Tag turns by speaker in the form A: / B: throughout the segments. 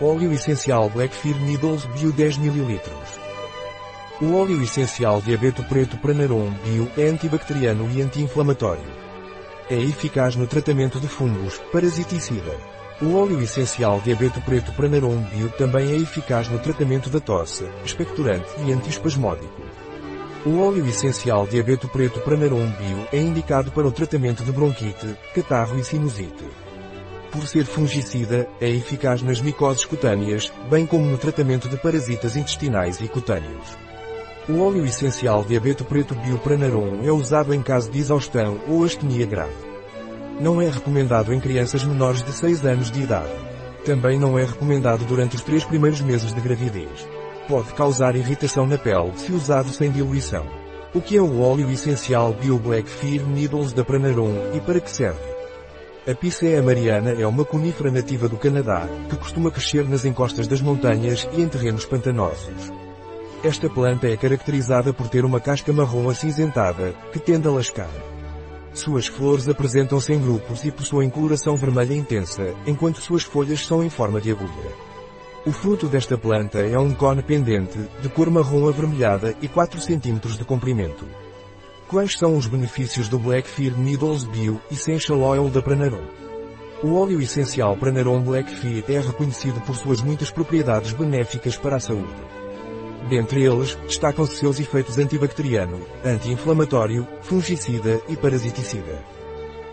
A: Óleo essencial Blackfear Needles Bio 10 ml. O óleo essencial de abeto preto Pranarum Bio é antibacteriano e anti-inflamatório. É eficaz no tratamento de fungos, parasiticida. O óleo essencial de abeto preto Pranarum Bio também é eficaz no tratamento da tosse, expectorante e antiespasmódico. O óleo essencial de abeto preto Pranarum Bio é indicado para o tratamento de bronquite, catarro e sinusite. Por ser fungicida, é eficaz nas micoses cutâneas, bem como no tratamento de parasitas intestinais e cutâneos. O óleo essencial de abeto preto Biopranarum é usado em caso de exaustão ou astenia grave. Não é recomendado em crianças menores de 6 anos de idade. Também não é recomendado durante os três primeiros meses de gravidez. Pode causar irritação na pele se usado sem diluição. O que é o óleo essencial Bio Black Fear Needles da Pranarum e para que serve? A Picea mariana é uma conífera nativa do Canadá, que costuma crescer nas encostas das montanhas e em terrenos pantanosos. Esta planta é caracterizada por ter uma casca marrom acinzentada, que tende a lascar. Suas flores apresentam-se em grupos e possuem coloração vermelha intensa, enquanto suas folhas são em forma de agulha. O fruto desta planta é um cone pendente, de cor marrom avermelhada e 4 cm de comprimento. Quais são os benefícios do Blackfear Needles Bio Essential Oil da Pranarum? O óleo essencial Pranarum Blackfear é reconhecido por suas muitas propriedades benéficas para a saúde. Dentre eles, destacam-se seus efeitos antibacteriano, anti-inflamatório, fungicida e parasiticida.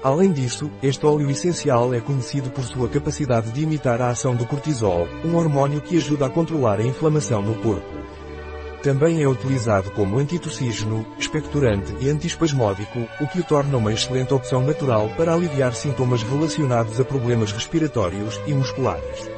A: Além disso, este óleo essencial é conhecido por sua capacidade de imitar a ação do cortisol, um hormônio que ajuda a controlar a inflamação no corpo. Também é utilizado como antitussígeno, expectorante e antiespasmódico, o que o torna uma excelente opção natural para aliviar sintomas relacionados a problemas respiratórios e musculares.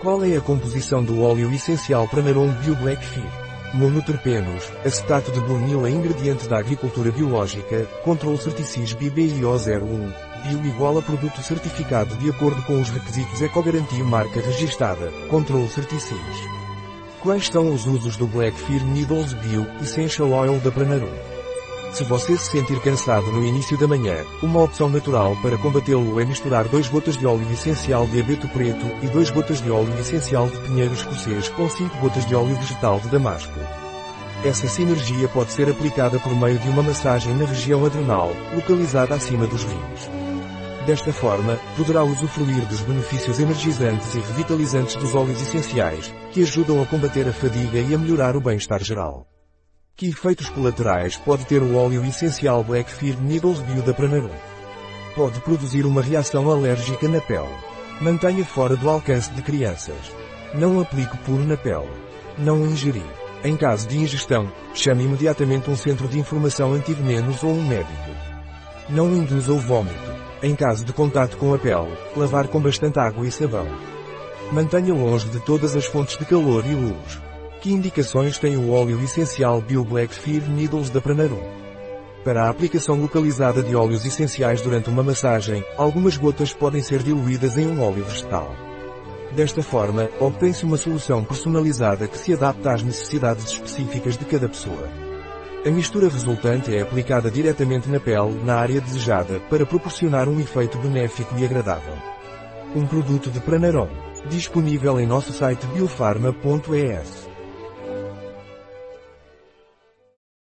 A: Qual é a composição do óleo essencial Pranarum Bio Black Fear? Monoterpenos, acetato de brunila ingrediente da agricultura biológica, Control Certicis BBIO01, bio igual a produto certificado de acordo com os requisitos Ecogarantia marca registada, Control Certicis. Quais são os usos do Black Fear Needles Bio Essential Oil da Pranarum? Se você se sentir cansado no início da manhã, uma opção natural para combatê-lo é misturar 2 gotas de óleo essencial de abeto preto e 2 gotas de óleo essencial de pinheiro escocês com 5 gotas de óleo vegetal de damasco. Essa sinergia pode ser aplicada por meio de uma massagem na região adrenal, localizada acima dos rins. Desta forma, poderá usufruir dos benefícios energizantes e revitalizantes dos óleos essenciais, que ajudam a combater a fadiga e a melhorar o bem-estar geral. Que efeitos colaterais pode ter o óleo essencial Black Fear Needles Bio da Pranarum? Pode produzir uma reação alérgica na pele. Mantenha fora do alcance de crianças. Não aplique puro na pele. Não ingerir. Em caso de ingestão, chame imediatamente um centro de informação antivenenos ou um médico. Não induza o vômito. Em caso de contato com a pele, lavar com bastante água e sabão. Mantenha longe de todas as fontes de calor e luz. Que indicações tem o óleo essencial Bio Black Fear Needles da Pranarum? Para a aplicação localizada de óleos essenciais durante uma massagem, algumas gotas podem ser diluídas em um óleo vegetal. Desta forma, obtém-se uma solução personalizada que se adapta às necessidades específicas de cada pessoa. A mistura resultante é aplicada diretamente na pele, na área desejada, para proporcionar um efeito benéfico e agradável. Um produto de Pranarom. Disponível em nosso site biofarma.es.